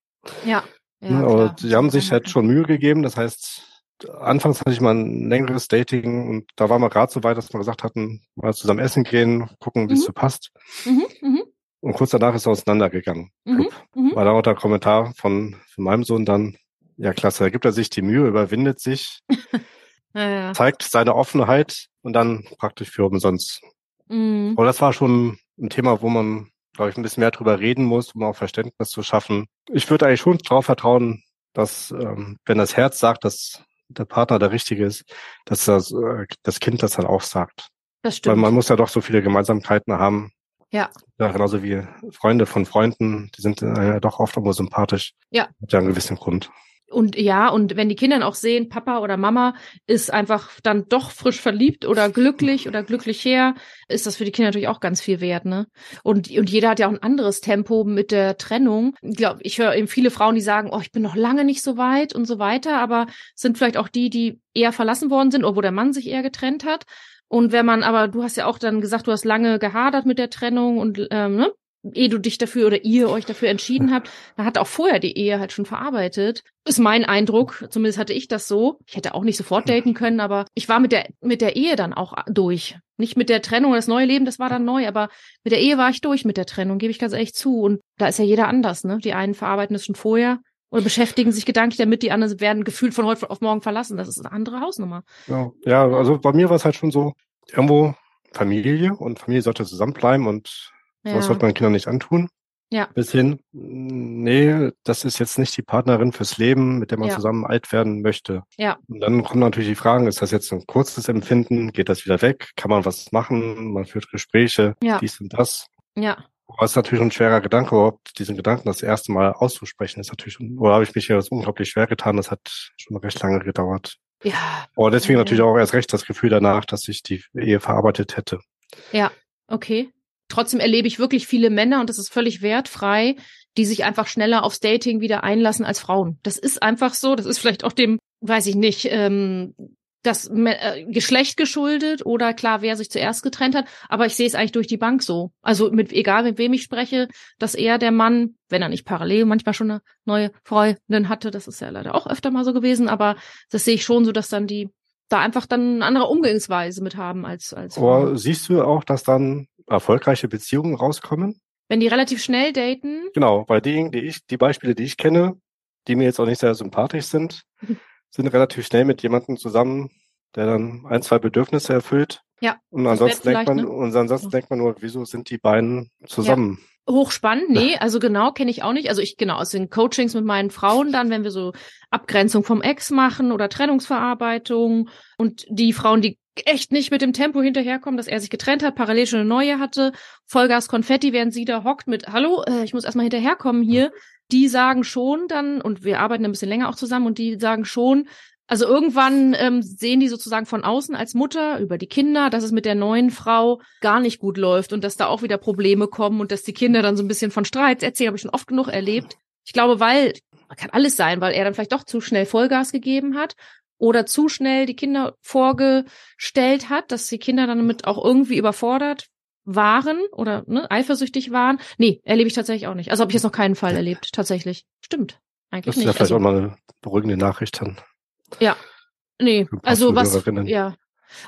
Ja. ja ne? Aber die haben sich halt schon Mühe gegeben, das heißt, anfangs hatte ich mal ein längeres Dating und da waren wir gerade so weit, dass wir gesagt hatten, mal zusammen essen gehen, gucken, wie es mhm. so passt. Mhm, mh. Und kurz danach ist er auseinandergegangen. Mhm, mhm. War da auch der Kommentar von, von meinem Sohn dann, ja klasse, da gibt er sich die Mühe, überwindet sich, ja, ja. zeigt seine Offenheit und dann praktisch für umsonst. Mhm. Aber das war schon ein Thema, wo man, glaube ich, ein bisschen mehr drüber reden muss, um auch Verständnis zu schaffen. Ich würde eigentlich schon darauf vertrauen, dass ähm, wenn das Herz sagt, dass der Partner der richtige ist, dass das, äh, das Kind das dann auch sagt. Das stimmt. Weil man muss ja doch so viele Gemeinsamkeiten haben. Ja. Ja, genauso wie Freunde von Freunden, die sind äh, ja doch oft irgendwo sympathisch. Ja. Hat ja einen gewissen Grund. Und ja, und wenn die Kinder dann auch sehen, Papa oder Mama ist einfach dann doch frisch verliebt oder glücklich oder glücklich her, ist das für die Kinder natürlich auch ganz viel wert, ne? Und, und jeder hat ja auch ein anderes Tempo mit der Trennung. Ich glaube, ich höre eben viele Frauen, die sagen, oh, ich bin noch lange nicht so weit und so weiter, aber sind vielleicht auch die, die eher verlassen worden sind wo der Mann sich eher getrennt hat. Und wenn man aber, du hast ja auch dann gesagt, du hast lange gehadert mit der Trennung und ähm, ne? Ehe du dich dafür oder ihr euch dafür entschieden habt, da hat auch vorher die Ehe halt schon verarbeitet. Ist mein Eindruck, zumindest hatte ich das so. Ich hätte auch nicht sofort daten können, aber ich war mit der, mit der Ehe dann auch durch. Nicht mit der Trennung, das neue Leben, das war dann neu, aber mit der Ehe war ich durch mit der Trennung, gebe ich ganz ehrlich zu. Und da ist ja jeder anders, ne? Die einen verarbeiten es schon vorher oder beschäftigen sich gedanklich damit, die anderen werden gefühlt von heute auf morgen verlassen. Das ist eine andere Hausnummer. Ja, ja also bei mir war es halt schon so, irgendwo Familie und Familie sollte zusammenbleiben und ja. Sowas sollte man Kindern nicht antun. Ja. Bis hin, nee, das ist jetzt nicht die Partnerin fürs Leben, mit der man ja. zusammen alt werden möchte. Ja. Und dann kommen natürlich die Fragen, ist das jetzt ein kurzes Empfinden? Geht das wieder weg? Kann man was machen? Man führt Gespräche, ja. dies und das. Ja. Aber es ist natürlich ein schwerer Gedanke, überhaupt diesen Gedanken das erste Mal auszusprechen, ist natürlich, oder habe ich mich hier unglaublich schwer getan, das hat schon recht lange gedauert. Ja. Aber deswegen ja. natürlich auch erst recht das Gefühl danach, dass ich die Ehe verarbeitet hätte. Ja, okay. Trotzdem erlebe ich wirklich viele Männer und das ist völlig wertfrei, die sich einfach schneller aufs Dating wieder einlassen als Frauen. Das ist einfach so. Das ist vielleicht auch dem, weiß ich nicht, ähm, das äh, Geschlecht geschuldet oder klar, wer sich zuerst getrennt hat. Aber ich sehe es eigentlich durch die Bank so. Also mit egal mit wem ich spreche, dass eher der Mann, wenn er nicht parallel manchmal schon eine neue Freundin hatte, das ist ja leider auch öfter mal so gewesen, aber das sehe ich schon so, dass dann die da einfach dann eine andere Umgangsweise mit haben als als. Aber siehst du auch, dass dann erfolgreiche Beziehungen rauskommen. Wenn die relativ schnell daten? Genau, bei denen, die ich, die Beispiele, die ich kenne, die mir jetzt auch nicht sehr sympathisch sind, sind relativ schnell mit jemandem zusammen, der dann ein, zwei Bedürfnisse erfüllt. Ja. Und ansonsten denkt man, ne? und ansonsten denkt man nur, wieso sind die beiden zusammen? Ja. Hochspannend, nee, also genau kenne ich auch nicht. Also ich genau aus den Coachings mit meinen Frauen dann, wenn wir so Abgrenzung vom Ex machen oder Trennungsverarbeitung und die Frauen, die echt nicht mit dem Tempo hinterherkommen, dass er sich getrennt hat, parallel schon eine neue hatte, Vollgas Konfetti, während sie da hockt mit Hallo, äh, ich muss erstmal hinterherkommen hier. Die sagen schon dann, und wir arbeiten ein bisschen länger auch zusammen, und die sagen schon, also irgendwann ähm, sehen die sozusagen von außen als Mutter über die Kinder, dass es mit der neuen Frau gar nicht gut läuft und dass da auch wieder Probleme kommen und dass die Kinder dann so ein bisschen von Streits erzählen, habe ich schon oft genug erlebt. Ich glaube, weil, kann alles sein, weil er dann vielleicht doch zu schnell Vollgas gegeben hat oder zu schnell die Kinder vorgestellt hat, dass die Kinder dann damit auch irgendwie überfordert waren oder ne, eifersüchtig waren. Nee, erlebe ich tatsächlich auch nicht. Also habe ich jetzt noch keinen Fall erlebt, tatsächlich. Stimmt. eigentlich das ist nicht. ja vielleicht also, auch mal eine beruhigende Nachricht dann. Ja, nee, also was, ja,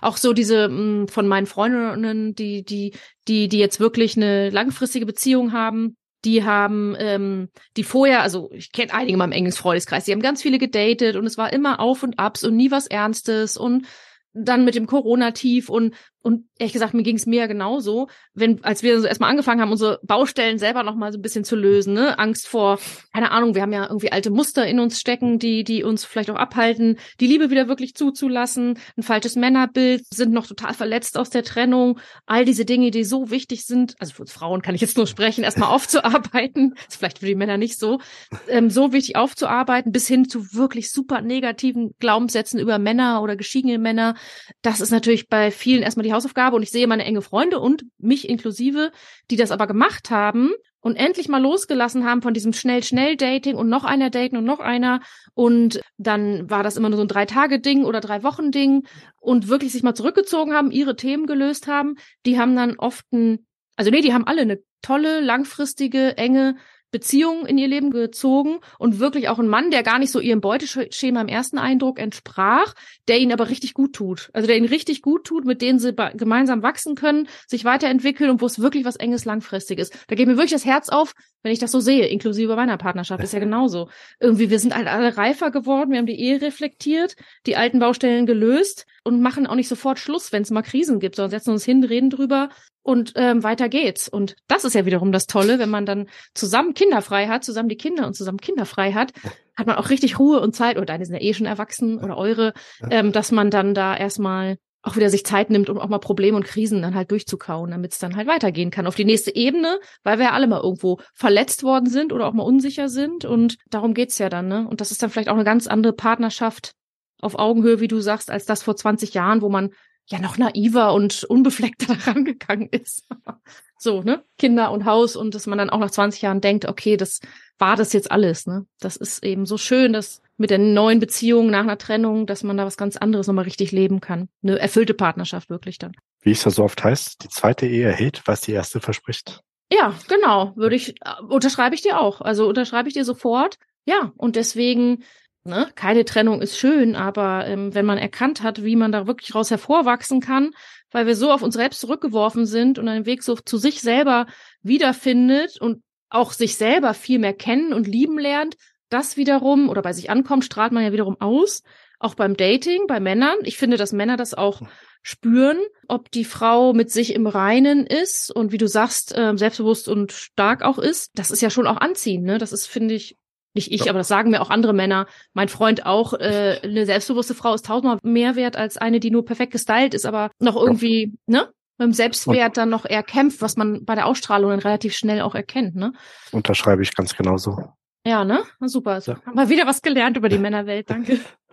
auch so diese mh, mm, von meinen Freundinnen, die die die die jetzt wirklich eine langfristige Beziehung haben, die haben ähm, die vorher, also ich kenne einige in meinem engen Freundeskreis, die haben ganz viele gedatet und es war immer Auf und Abs und nie was Ernstes und dann mit dem Corona-Tief und und ehrlich gesagt, mir ging es mir ja genauso, wenn, als wir so erstmal angefangen haben, unsere Baustellen selber noch mal so ein bisschen zu lösen, ne? Angst vor, keine Ahnung, wir haben ja irgendwie alte Muster in uns stecken, die, die uns vielleicht auch abhalten, die Liebe wieder wirklich zuzulassen, ein falsches Männerbild, sind noch total verletzt aus der Trennung, all diese Dinge, die so wichtig sind, also für uns Frauen kann ich jetzt nur sprechen, erstmal aufzuarbeiten, ist vielleicht für die Männer nicht so, ähm, so wichtig aufzuarbeiten, bis hin zu wirklich super negativen Glaubenssätzen über Männer oder geschiedene Männer. Das ist natürlich bei vielen erstmal die Hausaufgabe und ich sehe meine enge Freunde und mich inklusive, die das aber gemacht haben und endlich mal losgelassen haben von diesem schnell schnell Dating und noch einer daten und noch einer. Und dann war das immer nur so ein drei Tage Ding oder drei Wochen Ding und wirklich sich mal zurückgezogen haben, ihre Themen gelöst haben, die haben dann oft ein also nee, die haben alle eine tolle langfristige enge Beziehungen in ihr Leben gezogen und wirklich auch ein Mann, der gar nicht so ihrem Beuteschema im ersten Eindruck entsprach, der ihnen aber richtig gut tut. Also der ihnen richtig gut tut, mit denen sie gemeinsam wachsen können, sich weiterentwickeln und wo es wirklich was Enges langfristig ist. Da geht mir wirklich das Herz auf, wenn ich das so sehe, inklusive meiner Partnerschaft. Ist ja genauso. Irgendwie, wir sind halt alle reifer geworden, wir haben die Ehe reflektiert, die alten Baustellen gelöst und machen auch nicht sofort Schluss, wenn es mal Krisen gibt, sondern setzen uns hin, reden drüber und ähm, weiter geht's. Und das ist ja wiederum das Tolle, wenn man dann zusammen kinderfrei hat, zusammen die Kinder und zusammen kinderfrei hat, hat man auch richtig Ruhe und Zeit, oder deine sind ja eh schon erwachsen oder eure, ähm, dass man dann da erstmal auch wieder sich Zeit nimmt, um auch mal Probleme und Krisen dann halt durchzukauen, damit es dann halt weitergehen kann auf die nächste Ebene, weil wir ja alle mal irgendwo verletzt worden sind oder auch mal unsicher sind und darum geht's ja dann, ne? Und das ist dann vielleicht auch eine ganz andere Partnerschaft auf Augenhöhe, wie du sagst, als das vor 20 Jahren, wo man ja noch naiver und unbefleckter daran gegangen ist. so, ne? Kinder und Haus und dass man dann auch nach 20 Jahren denkt, okay, das war das jetzt alles, ne? Das ist eben so schön, dass mit der neuen Beziehung nach einer Trennung, dass man da was ganz anderes nochmal richtig leben kann. Eine erfüllte Partnerschaft wirklich dann. Wie es ja so oft heißt, die zweite Ehe hält, was die erste verspricht. Ja, genau, würde ich, äh, unterschreibe ich dir auch. Also unterschreibe ich dir sofort. Ja, und deswegen Ne? Keine Trennung ist schön, aber ähm, wenn man erkannt hat, wie man da wirklich raus hervorwachsen kann, weil wir so auf uns selbst zurückgeworfen sind und einen Weg so zu sich selber wiederfindet und auch sich selber viel mehr kennen und lieben lernt, das wiederum oder bei sich ankommt, strahlt man ja wiederum aus, auch beim Dating, bei Männern. Ich finde, dass Männer das auch spüren, ob die Frau mit sich im Reinen ist und wie du sagst, äh, selbstbewusst und stark auch ist. Das ist ja schon auch anziehend, ne? Das ist, finde ich, nicht ich, ja. aber das sagen mir auch andere Männer. Mein Freund auch, äh, eine selbstbewusste Frau ist tausendmal mehr wert als eine, die nur perfekt gestylt ist, aber noch irgendwie, ja. ne? Beim Selbstwert dann noch eher kämpft, was man bei der Ausstrahlung dann relativ schnell auch erkennt, ne? Unterschreibe ich ganz genauso. Ja, ne? Na, super. Ja. Haben wir wieder was gelernt über die Männerwelt, danke.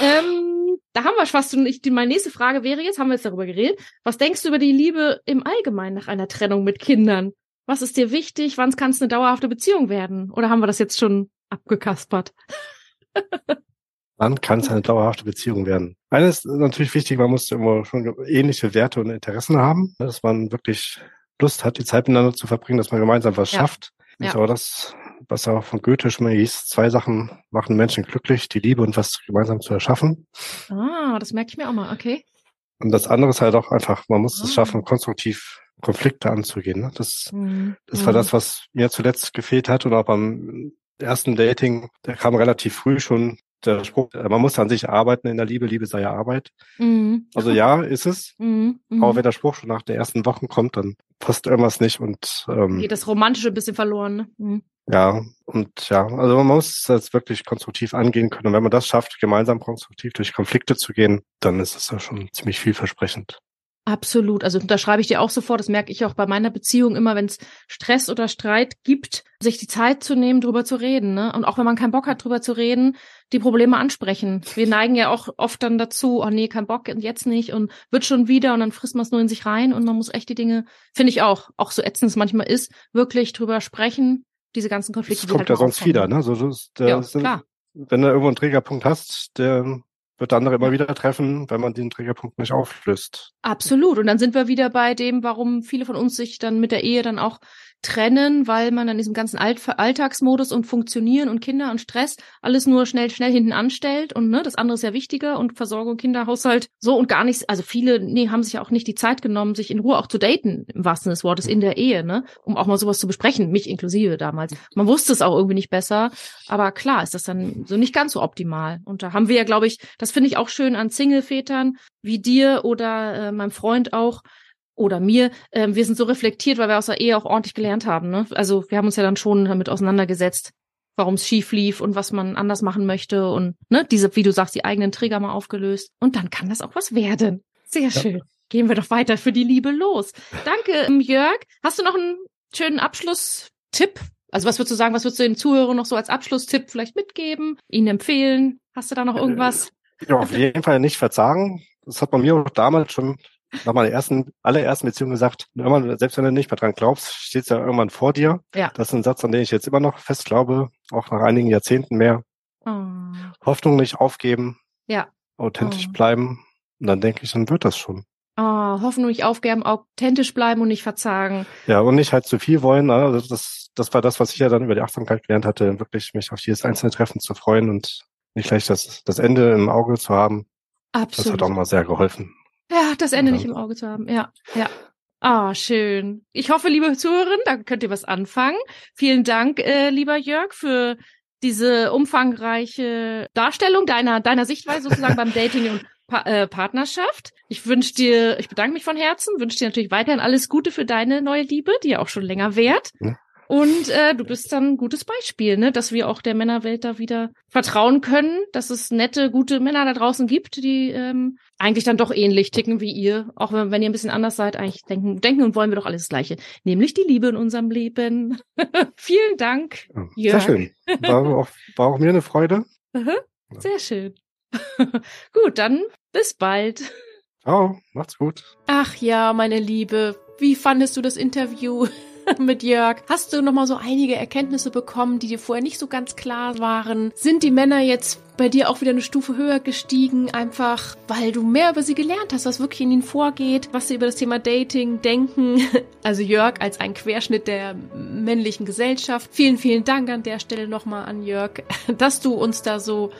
ähm, da haben wir fast nicht. Meine nächste Frage wäre jetzt, haben wir jetzt darüber geredet. Was denkst du über die Liebe im Allgemeinen nach einer Trennung mit Kindern? Was ist dir wichtig? Wann kann es eine dauerhafte Beziehung werden? Oder haben wir das jetzt schon abgekaspert? Wann kann es eine dauerhafte Beziehung werden? Eines ist natürlich wichtig, man muss immer schon ähnliche Werte und Interessen haben, dass man wirklich Lust hat, die Zeit miteinander zu verbringen, dass man gemeinsam was ja. schafft. Ja. Ist aber das, was auch von Goethe schon mal hieß, zwei Sachen machen Menschen glücklich, die Liebe und was gemeinsam zu erschaffen. Ah, das merke ich mir auch mal, okay. Und das andere ist halt auch einfach, man muss ah. es schaffen, konstruktiv Konflikte anzugehen. Ne? Das, mhm. das war das, was mir zuletzt gefehlt hat. Und auch beim ersten Dating, der kam relativ früh schon der Spruch, äh, man muss an sich arbeiten in der Liebe, Liebe sei ja Arbeit. Mhm. Also ja, ist es. Mhm. Mhm. Aber wenn der Spruch schon nach der ersten Woche kommt, dann passt irgendwas nicht und ähm, geht das Romantische ein bisschen verloren. Ne? Mhm. Ja, und ja, also man muss das wirklich konstruktiv angehen können. Und wenn man das schafft, gemeinsam konstruktiv durch Konflikte zu gehen, dann ist es ja schon ziemlich vielversprechend. Absolut. Also da schreibe ich dir auch sofort, das merke ich auch bei meiner Beziehung immer, wenn es Stress oder Streit gibt, sich die Zeit zu nehmen, drüber zu reden. Ne? Und auch wenn man keinen Bock hat, drüber zu reden, die Probleme ansprechen. Wir neigen ja auch oft dann dazu, oh nee, kein Bock, jetzt nicht und wird schon wieder und dann frisst man es nur in sich rein und man muss echt die Dinge, finde ich auch, auch so ätzend es manchmal ist, wirklich drüber sprechen, diese ganzen Konflikte. Das kommt halt ja sonst wieder, ne? So, das, der, ja, klar. Wenn du irgendwo einen Trägerpunkt hast, der wird der andere immer wieder treffen, wenn man den Triggerpunkt nicht auflöst. Absolut. Und dann sind wir wieder bei dem, warum viele von uns sich dann mit der Ehe dann auch trennen, weil man dann diesem ganzen Alt Alltagsmodus und Funktionieren und Kinder und Stress alles nur schnell, schnell hinten anstellt und ne, das andere ist ja wichtiger und Versorgung, Kinder, Haushalt, so und gar nichts. Also viele, nee, haben sich ja auch nicht die Zeit genommen, sich in Ruhe auch zu daten, im wahrsten des Wortes, in der Ehe, ne, um auch mal sowas zu besprechen, mich inklusive damals. Man wusste es auch irgendwie nicht besser, aber klar ist das dann so nicht ganz so optimal. Und da haben wir ja, glaube ich, das finde ich auch schön an Single-Vätern wie dir oder äh, meinem Freund auch, oder mir, äh, wir sind so reflektiert, weil wir aus der Ehe auch ordentlich gelernt haben. Ne? Also wir haben uns ja dann schon damit auseinandergesetzt, warum es schief lief und was man anders machen möchte und ne, diese, wie du sagst, die eigenen Trigger mal aufgelöst. Und dann kann das auch was werden. Sehr ja. schön. Gehen wir doch weiter für die Liebe los. Danke, ähm, Jörg. Hast du noch einen schönen Abschlusstipp? Also was würdest du sagen, was würdest du den Zuhörern noch so als Abschlusstipp vielleicht mitgeben, ihnen empfehlen? Hast du da noch irgendwas? Ja, auf jeden Fall nicht verzagen. Das hat man mir auch damals schon nach meiner ersten, allerersten Beziehung gesagt, irgendwann, selbst wenn du nicht mehr dran glaubst, steht es ja irgendwann vor dir. Ja. Das ist ein Satz, an den ich jetzt immer noch fest glaube, auch nach einigen Jahrzehnten mehr. Oh. Hoffnung nicht aufgeben. Ja. Authentisch oh. bleiben. Und dann denke ich, dann wird das schon. Oh, Hoffnung nicht aufgeben, authentisch bleiben und nicht verzagen. Ja, und nicht halt zu viel wollen. Also das, das war das, was ich ja dann über die Achtsamkeit gelernt hatte, wirklich mich auf jedes einzelne Treffen zu freuen und nicht gleich das, das Ende im Auge zu haben. Absolut. Das hat auch nochmal sehr geholfen. Ja, das Ende ja. nicht im Auge zu haben. Ja, ja. Ah, schön. Ich hoffe, liebe Zuhörerinnen, da könnt ihr was anfangen. Vielen Dank, äh, lieber Jörg, für diese umfangreiche Darstellung deiner, deiner Sichtweise sozusagen beim Dating und pa äh, Partnerschaft. Ich wünsche dir, ich bedanke mich von Herzen, wünsche dir natürlich weiterhin alles Gute für deine neue Liebe, die ja auch schon länger währt. Ja. Und äh, du bist dann ein gutes Beispiel, ne, dass wir auch der Männerwelt da wieder vertrauen können, dass es nette, gute Männer da draußen gibt, die ähm, eigentlich dann doch ähnlich ticken wie ihr, auch wenn, wenn ihr ein bisschen anders seid, eigentlich denken, denken und wollen wir doch alles das Gleiche, nämlich die Liebe in unserem Leben. Vielen Dank. Ja, sehr schön. War auch, war auch mir eine Freude. Sehr schön. gut, dann bis bald. Ciao, macht's gut. Ach ja, meine Liebe, wie fandest du das Interview? mit Jörg. Hast du nochmal so einige Erkenntnisse bekommen, die dir vorher nicht so ganz klar waren? Sind die Männer jetzt bei dir auch wieder eine Stufe höher gestiegen, einfach weil du mehr über sie gelernt hast, was wirklich in ihnen vorgeht, was sie über das Thema Dating denken. Also Jörg als ein Querschnitt der männlichen Gesellschaft. Vielen, vielen Dank an der Stelle nochmal an Jörg, dass du uns da so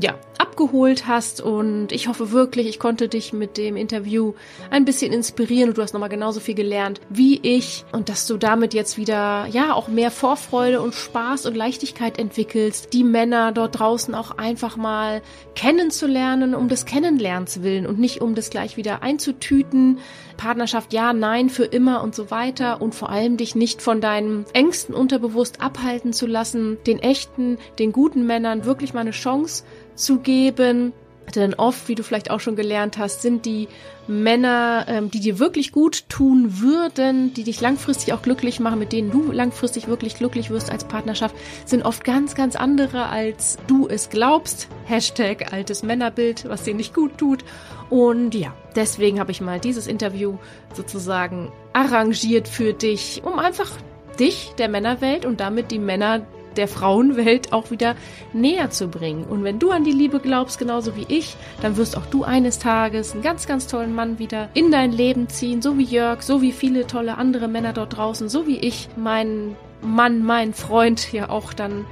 ja, abgeholt hast. Und ich hoffe wirklich, ich konnte dich mit dem Interview ein bisschen inspirieren. Und du hast nochmal genauso viel gelernt wie ich. Und dass du damit jetzt wieder, ja, auch mehr Vorfreude und Spaß und Leichtigkeit entwickelst, die Männer dort draußen auch einfach mal kennenzulernen, um des Kennenlernens willen und nicht um das gleich wieder einzutüten. Partnerschaft ja, nein, für immer und so weiter. Und vor allem dich nicht von deinen Ängsten unterbewusst abhalten zu lassen, den echten, den guten Männern wirklich mal eine Chance zu geben. Denn oft, wie du vielleicht auch schon gelernt hast, sind die Männer, ähm, die dir wirklich gut tun würden, die dich langfristig auch glücklich machen, mit denen du langfristig wirklich glücklich wirst als Partnerschaft, sind oft ganz, ganz andere, als du es glaubst. Hashtag altes Männerbild, was dir nicht gut tut. Und ja, deswegen habe ich mal dieses Interview sozusagen arrangiert für dich, um einfach dich, der Männerwelt und damit die Männer der Frauenwelt auch wieder näher zu bringen. Und wenn du an die Liebe glaubst, genauso wie ich, dann wirst auch du eines Tages einen ganz, ganz tollen Mann wieder in dein Leben ziehen, so wie Jörg, so wie viele tolle andere Männer dort draußen, so wie ich meinen Mann, meinen Freund ja auch dann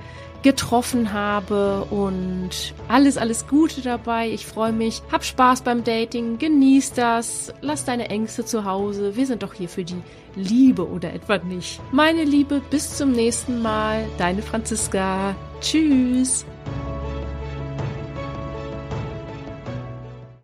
getroffen habe und alles, alles Gute dabei. Ich freue mich. Hab Spaß beim Dating, genieß das, lass deine Ängste zu Hause. Wir sind doch hier für die Liebe oder etwa nicht. Meine Liebe, bis zum nächsten Mal. Deine Franziska. Tschüss.